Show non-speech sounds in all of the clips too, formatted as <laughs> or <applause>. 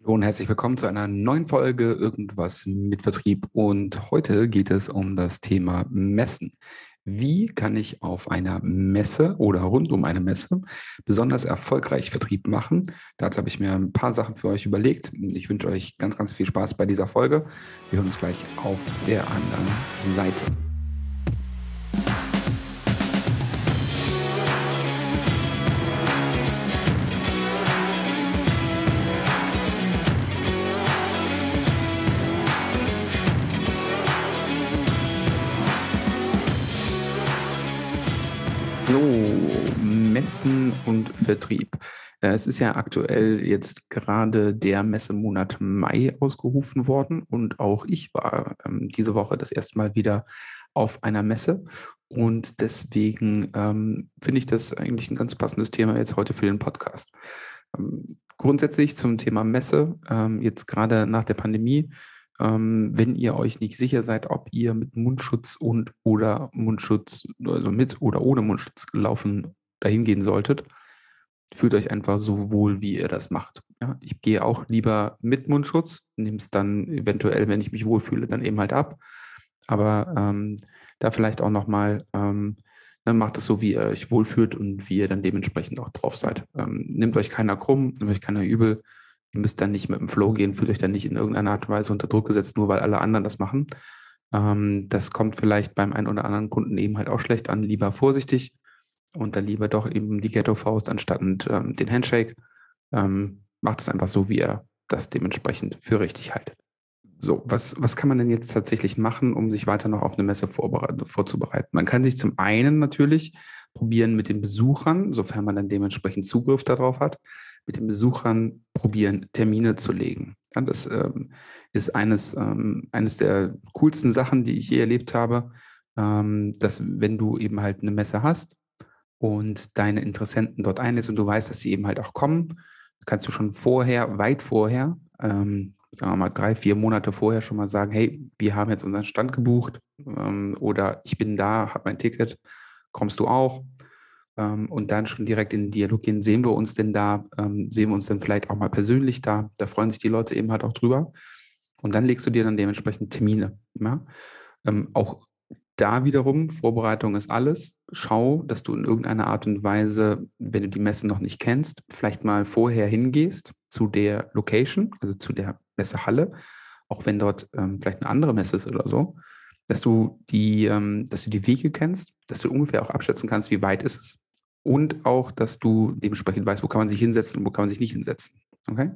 Hallo und herzlich willkommen zu einer neuen Folge Irgendwas mit Vertrieb. Und heute geht es um das Thema Messen. Wie kann ich auf einer Messe oder rund um eine Messe besonders erfolgreich Vertrieb machen? Dazu habe ich mir ein paar Sachen für euch überlegt. Ich wünsche euch ganz, ganz viel Spaß bei dieser Folge. Wir hören uns gleich auf der anderen Seite. Und Vertrieb. Äh, es ist ja aktuell jetzt gerade der Messemonat Mai ausgerufen worden und auch ich war ähm, diese Woche das erste Mal wieder auf einer Messe und deswegen ähm, finde ich das eigentlich ein ganz passendes Thema jetzt heute für den Podcast. Ähm, grundsätzlich zum Thema Messe, ähm, jetzt gerade nach der Pandemie, ähm, wenn ihr euch nicht sicher seid, ob ihr mit Mundschutz und oder Mundschutz, also mit oder ohne Mundschutz laufen, dahin gehen solltet, fühlt euch einfach so wohl, wie ihr das macht. Ja, ich gehe auch lieber mit Mundschutz, nehme es dann eventuell, wenn ich mich wohlfühle, dann eben halt ab. Aber ähm, da vielleicht auch nochmal, ähm, dann macht es so, wie ihr euch wohlfühlt und wie ihr dann dementsprechend auch drauf seid. Ähm, nehmt euch keiner krumm, nehmt euch keiner übel. Ihr müsst dann nicht mit dem Flow gehen, fühlt euch dann nicht in irgendeiner Art und Weise unter Druck gesetzt, nur weil alle anderen das machen. Ähm, das kommt vielleicht beim einen oder anderen Kunden eben halt auch schlecht an. Lieber vorsichtig und dann lieber doch eben die Ghetto-Faust anstatt ähm, den Handshake. Ähm, macht es einfach so, wie ihr das dementsprechend für richtig haltet. So, was, was kann man denn jetzt tatsächlich machen, um sich weiter noch auf eine Messe vorzubereiten? Man kann sich zum einen natürlich probieren mit den Besuchern, sofern man dann dementsprechend Zugriff darauf hat, mit den Besuchern probieren, Termine zu legen. Ja, das ähm, ist eines, ähm, eines der coolsten Sachen, die ich je erlebt habe, ähm, dass wenn du eben halt eine Messe hast und deine Interessenten dort einlädst und du weißt, dass sie eben halt auch kommen, kannst du schon vorher, weit vorher, ähm, sagen wir mal drei, vier Monate vorher schon mal sagen, hey, wir haben jetzt unseren Stand gebucht ähm, oder ich bin da, habe mein Ticket, kommst du auch? ähm, und dann schon direkt in den Dialog gehen, sehen wir uns denn da, ähm, sehen wir uns dann vielleicht auch mal persönlich da, da freuen sich die Leute eben halt auch drüber. Und dann legst du dir dann dementsprechend Termine. Ja? Ähm, auch da wiederum, Vorbereitung ist alles. Schau, dass du in irgendeiner Art und Weise, wenn du die Messe noch nicht kennst, vielleicht mal vorher hingehst zu der Location, also zu der Messehalle, auch wenn dort ähm, vielleicht eine andere Messe ist oder so, dass du die, ähm, dass du die Wege kennst, dass du ungefähr auch abschätzen kannst, wie weit ist es und auch, dass du dementsprechend weißt, wo kann man sich hinsetzen und wo kann man sich nicht hinsetzen. Okay?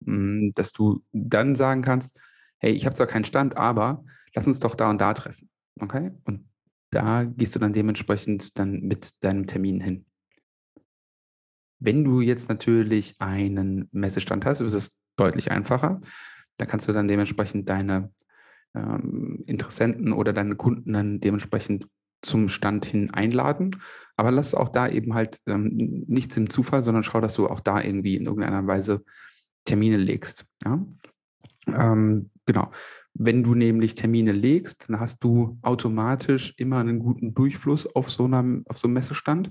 Mm, dass du dann sagen kannst, hey, ich habe zwar keinen Stand, aber lass uns doch da und da treffen. Okay? Und da gehst du dann dementsprechend dann mit deinem Termin hin. Wenn du jetzt natürlich einen Messestand hast, ist es deutlich einfacher. Da kannst du dann dementsprechend deine ähm, Interessenten oder deine Kunden dann dementsprechend zum Stand hin einladen. Aber lass auch da eben halt ähm, nichts im Zufall, sondern schau, dass du auch da irgendwie in irgendeiner Weise Termine legst. Ja? Ähm, genau. Wenn du nämlich Termine legst, dann hast du automatisch immer einen guten Durchfluss auf so, einer, auf so einem Messestand.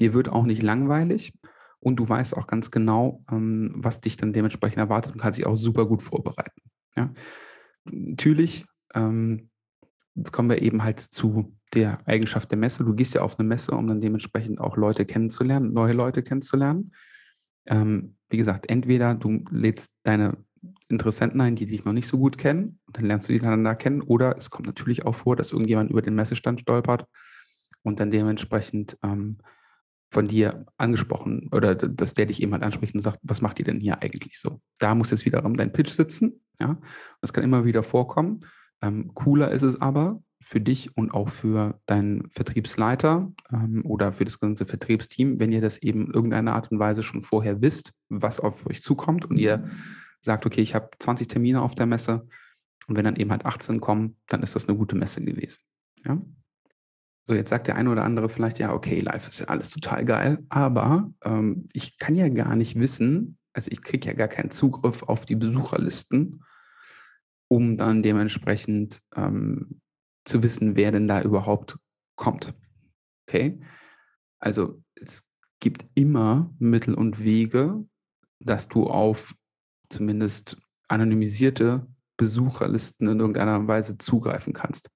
Dir wird auch nicht langweilig und du weißt auch ganz genau, ähm, was dich dann dementsprechend erwartet und kannst dich auch super gut vorbereiten. Ja? Natürlich ähm, Jetzt kommen wir eben halt zu der Eigenschaft der Messe. Du gehst ja auf eine Messe, um dann dementsprechend auch Leute kennenzulernen, neue Leute kennenzulernen. Ähm, wie gesagt, entweder du lädst deine Interessenten ein, die dich noch nicht so gut kennen, und dann lernst du die da kennen, oder es kommt natürlich auch vor, dass irgendjemand über den Messestand stolpert und dann dementsprechend ähm, von dir angesprochen oder dass der dich jemand anspricht und sagt, was macht ihr denn hier eigentlich so? Da muss jetzt wiederum dein Pitch sitzen, ja. Das kann immer wieder vorkommen. Ähm, cooler ist es aber für dich und auch für deinen Vertriebsleiter ähm, oder für das ganze Vertriebsteam, wenn ihr das eben in irgendeiner Art und Weise schon vorher wisst, was auf euch zukommt und ihr sagt, okay, ich habe 20 Termine auf der Messe und wenn dann eben halt 18 kommen, dann ist das eine gute Messe gewesen. Ja? So, jetzt sagt der eine oder andere vielleicht, ja, okay, live ist ja alles total geil, aber ähm, ich kann ja gar nicht wissen, also ich kriege ja gar keinen Zugriff auf die Besucherlisten um dann dementsprechend ähm, zu wissen, wer denn da überhaupt kommt. Okay? Also es gibt immer Mittel und Wege, dass du auf zumindest anonymisierte Besucherlisten in irgendeiner Weise zugreifen kannst.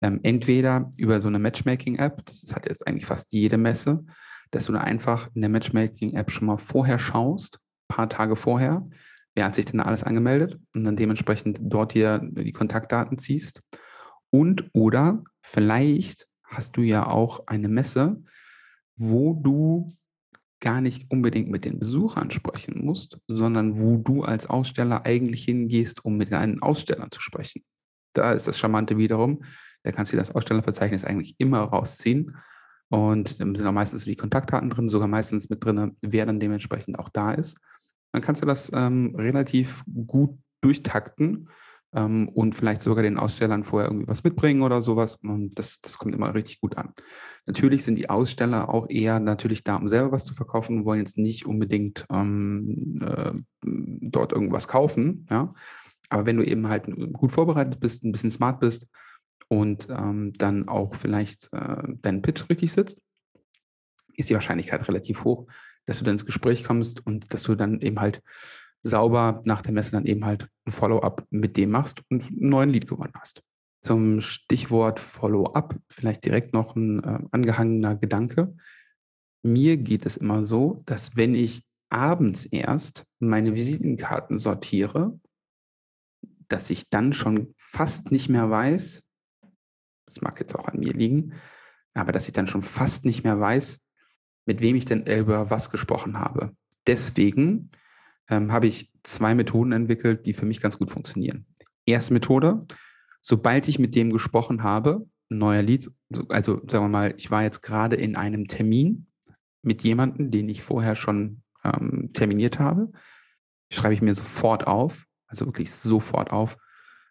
Ähm, entweder über so eine Matchmaking-App, das hat jetzt eigentlich fast jede Messe, dass du da einfach in der Matchmaking-App schon mal vorher schaust, paar Tage vorher, wer hat sich denn alles angemeldet und dann dementsprechend dort hier die Kontaktdaten ziehst. Und oder vielleicht hast du ja auch eine Messe, wo du gar nicht unbedingt mit den Besuchern sprechen musst, sondern wo du als Aussteller eigentlich hingehst, um mit deinen Ausstellern zu sprechen. Da ist das Charmante wiederum. Da kannst du das Ausstellerverzeichnis eigentlich immer rausziehen. Und sind auch meistens die Kontaktdaten drin, sogar meistens mit drin, wer dann dementsprechend auch da ist. Dann kannst du das ähm, relativ gut durchtakten ähm, und vielleicht sogar den Ausstellern vorher irgendwie was mitbringen oder sowas. Und das, das kommt immer richtig gut an. Natürlich sind die Aussteller auch eher natürlich da, um selber was zu verkaufen und wollen jetzt nicht unbedingt ähm, äh, dort irgendwas kaufen. Ja? Aber wenn du eben halt gut vorbereitet bist, ein bisschen smart bist und ähm, dann auch vielleicht äh, deinen Pitch richtig sitzt, ist die Wahrscheinlichkeit relativ hoch, dass du dann ins Gespräch kommst und dass du dann eben halt sauber nach der Messe dann eben halt ein Follow-up mit dem machst und einen neuen Lead gewonnen hast. Zum Stichwort Follow-up vielleicht direkt noch ein äh, angehangener Gedanke. Mir geht es immer so, dass wenn ich abends erst meine Visitenkarten sortiere, dass ich dann schon fast nicht mehr weiß, das mag jetzt auch an mir liegen, aber dass ich dann schon fast nicht mehr weiß, mit wem ich denn über was gesprochen habe. Deswegen ähm, habe ich zwei Methoden entwickelt, die für mich ganz gut funktionieren. Erste Methode, sobald ich mit dem gesprochen habe, neuer Lied, also sagen wir mal, ich war jetzt gerade in einem Termin mit jemandem, den ich vorher schon ähm, terminiert habe, schreibe ich mir sofort auf, also wirklich sofort auf,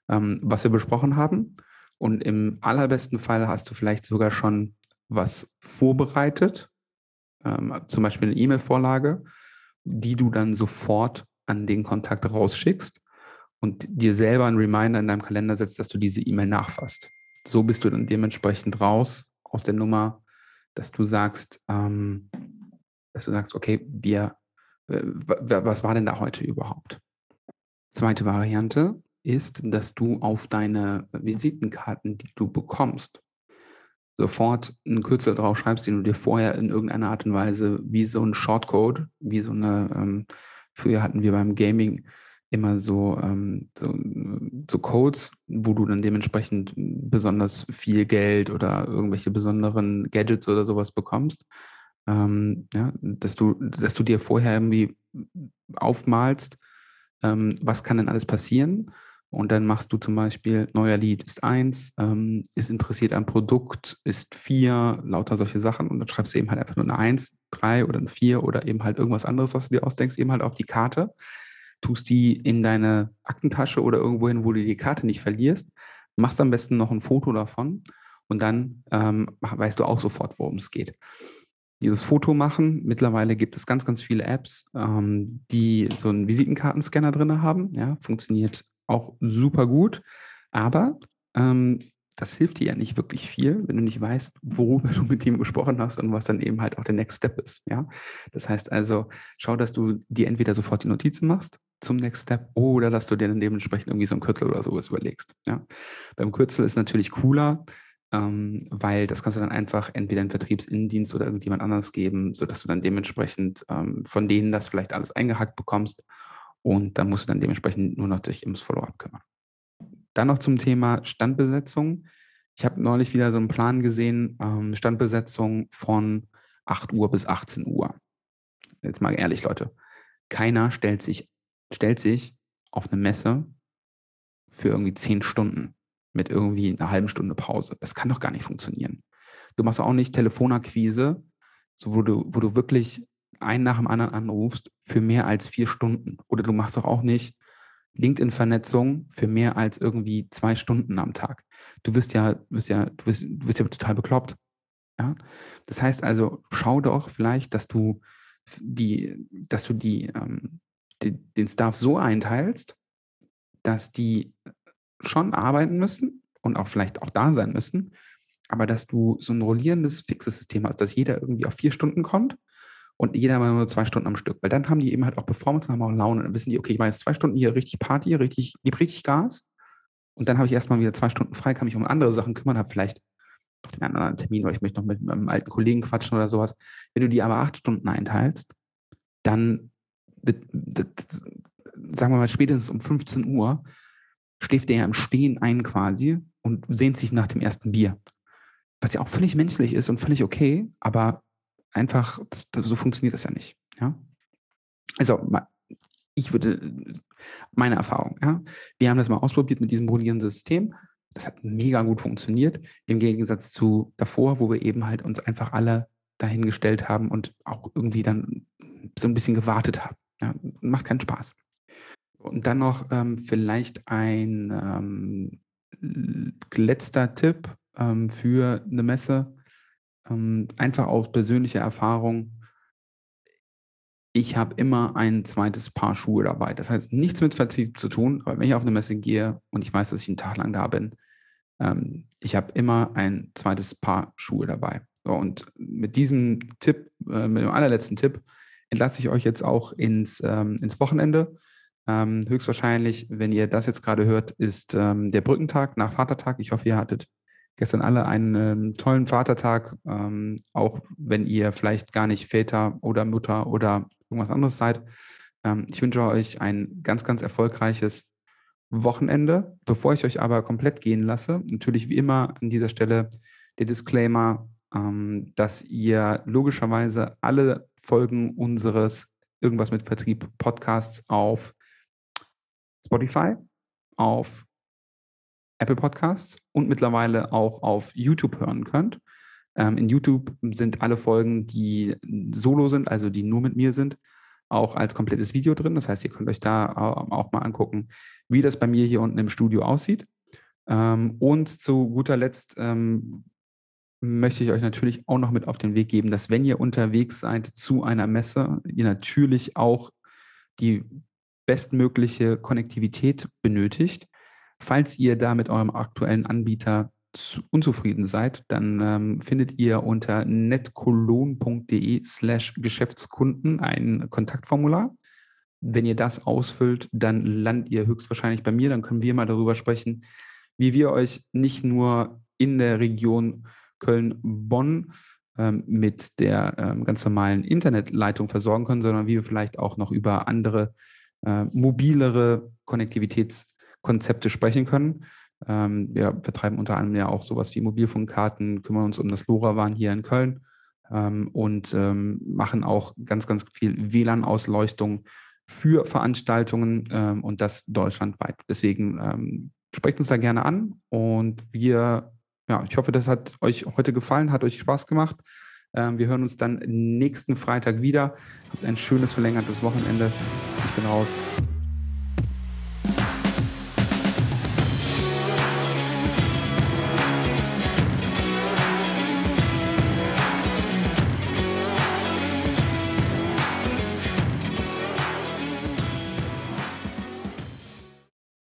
ähm, was wir besprochen haben. Und im allerbesten Fall hast du vielleicht sogar schon was vorbereitet, ähm, zum Beispiel eine E-Mail-Vorlage, die du dann sofort an den Kontakt rausschickst und dir selber einen Reminder in deinem Kalender setzt, dass du diese E-Mail nachfasst. So bist du dann dementsprechend raus aus der Nummer, dass du sagst, ähm, dass du sagst, okay, wir, äh, was war denn da heute überhaupt? Zweite Variante ist, dass du auf deine Visitenkarten, die du bekommst, sofort einen Kürzel drauf schreibst, den du dir vorher in irgendeiner Art und Weise wie so ein Shortcode, wie so eine, ähm, früher hatten wir beim Gaming immer so, ähm, so, so, Codes, wo du dann dementsprechend besonders viel Geld oder irgendwelche besonderen Gadgets oder sowas bekommst. Ähm, ja, dass du, dass du dir vorher irgendwie aufmalst, ähm, was kann denn alles passieren und dann machst du zum Beispiel, neuer Lead ist eins, ähm, ist interessiert am Produkt, ist vier, lauter solche Sachen. Und dann schreibst du eben halt einfach nur eine Eins, drei oder eine vier oder eben halt irgendwas anderes, was du dir ausdenkst, eben halt auf die Karte. Tust die in deine Aktentasche oder irgendwo hin, wo du die Karte nicht verlierst. Machst am besten noch ein Foto davon und dann ähm, weißt du auch sofort, worum es geht dieses Foto machen. Mittlerweile gibt es ganz, ganz viele Apps, ähm, die so einen Visitenkartenscanner drin haben. Ja, funktioniert auch super gut. Aber ähm, das hilft dir ja nicht wirklich viel, wenn du nicht weißt, worüber <laughs> du mit ihm gesprochen hast und was dann eben halt auch der Next Step ist. Ja? Das heißt also, schau, dass du dir entweder sofort die Notizen machst zum Next Step oder dass du dir dann dementsprechend irgendwie so ein Kürzel oder sowas überlegst. Ja? Beim Kürzel ist natürlich cooler, ähm, weil das kannst du dann einfach entweder in Vertriebsinnendienst oder irgendjemand anderes geben, sodass du dann dementsprechend ähm, von denen das vielleicht alles eingehackt bekommst und dann musst du dann dementsprechend nur noch dich ums Follow-up kümmern. Dann noch zum Thema Standbesetzung. Ich habe neulich wieder so einen Plan gesehen, ähm, Standbesetzung von 8 Uhr bis 18 Uhr. Jetzt mal ehrlich, Leute. Keiner stellt sich, stellt sich auf eine Messe für irgendwie 10 Stunden mit irgendwie einer halben Stunde Pause. Das kann doch gar nicht funktionieren. Du machst auch nicht Telefonakquise, so wo du, wo du wirklich einen nach dem anderen anrufst für mehr als vier Stunden. Oder du machst doch auch nicht LinkedIn-Vernetzung für mehr als irgendwie zwei Stunden am Tag. Du wirst ja, wirst ja, du wirst, du wirst ja total bekloppt. Ja? Das heißt also, schau doch vielleicht, dass du die, dass du die, ähm, die, den Staff so einteilst, dass die schon arbeiten müssen und auch vielleicht auch da sein müssen, aber dass du so ein rollierendes, fixes System hast, dass jeder irgendwie auf vier Stunden kommt und jeder mal nur zwei Stunden am Stück. Weil dann haben die eben halt auch Performance und haben auch Laune. Dann wissen die, okay, ich mache jetzt zwei Stunden hier richtig Party, richtig, gebe richtig Gas. Und dann habe ich erstmal wieder zwei Stunden frei, kann mich um andere Sachen kümmern, habe vielleicht noch den anderen Termin, weil ich möchte noch mit meinem alten Kollegen quatschen oder sowas. Wenn du die aber acht Stunden einteilst, dann, sagen wir mal, spätestens um 15 Uhr schläft der ja im Stehen ein quasi und sehnt sich nach dem ersten Bier. Was ja auch völlig menschlich ist und völlig okay, aber einfach, das, das, so funktioniert das ja nicht. Ja? Also, ich würde, meine Erfahrung, ja, wir haben das mal ausprobiert mit diesem rollierenden System. Das hat mega gut funktioniert, im Gegensatz zu davor, wo wir eben halt uns einfach alle dahingestellt haben und auch irgendwie dann so ein bisschen gewartet haben. Ja, macht keinen Spaß. Und dann noch ähm, vielleicht ein ähm, letzter Tipp ähm, für eine Messe. Ähm, einfach aus persönlicher Erfahrung. Ich habe immer ein zweites Paar Schuhe dabei. Das heißt nichts mit Vertrieb zu tun, aber wenn ich auf eine Messe gehe und ich weiß, dass ich einen Tag lang da bin, ähm, ich habe immer ein zweites Paar Schuhe dabei. So, und mit diesem Tipp, äh, mit dem allerletzten Tipp, entlasse ich euch jetzt auch ins, ähm, ins Wochenende. Ähm, höchstwahrscheinlich, wenn ihr das jetzt gerade hört, ist ähm, der Brückentag nach Vatertag. Ich hoffe, ihr hattet gestern alle einen ähm, tollen Vatertag, ähm, auch wenn ihr vielleicht gar nicht Väter oder Mutter oder irgendwas anderes seid. Ähm, ich wünsche euch ein ganz, ganz erfolgreiches Wochenende. Bevor ich euch aber komplett gehen lasse, natürlich wie immer an dieser Stelle der Disclaimer, ähm, dass ihr logischerweise alle Folgen unseres Irgendwas mit Vertrieb Podcasts auf Spotify, auf Apple Podcasts und mittlerweile auch auf YouTube hören könnt. Ähm, in YouTube sind alle Folgen, die solo sind, also die nur mit mir sind, auch als komplettes Video drin. Das heißt, ihr könnt euch da auch mal angucken, wie das bei mir hier unten im Studio aussieht. Ähm, und zu guter Letzt ähm, möchte ich euch natürlich auch noch mit auf den Weg geben, dass wenn ihr unterwegs seid zu einer Messe, ihr natürlich auch die bestmögliche Konnektivität benötigt. Falls ihr da mit eurem aktuellen Anbieter unzufrieden seid, dann ähm, findet ihr unter netcologne.de slash Geschäftskunden ein Kontaktformular. Wenn ihr das ausfüllt, dann landet ihr höchstwahrscheinlich bei mir. Dann können wir mal darüber sprechen, wie wir euch nicht nur in der Region Köln-Bonn ähm, mit der ähm, ganz normalen Internetleitung versorgen können, sondern wie wir vielleicht auch noch über andere äh, mobilere Konnektivitätskonzepte sprechen können. Ähm, wir betreiben unter anderem ja auch sowas wie Mobilfunkkarten, kümmern uns um das LoRaWAN hier in Köln ähm, und ähm, machen auch ganz, ganz viel WLAN-Ausleuchtung für Veranstaltungen ähm, und das deutschlandweit. Deswegen ähm, sprecht uns da gerne an und wir ja, ich hoffe, das hat euch heute gefallen, hat euch Spaß gemacht. Ähm, wir hören uns dann nächsten Freitag wieder. Habt ein schönes verlängertes Wochenende. Ich bin raus.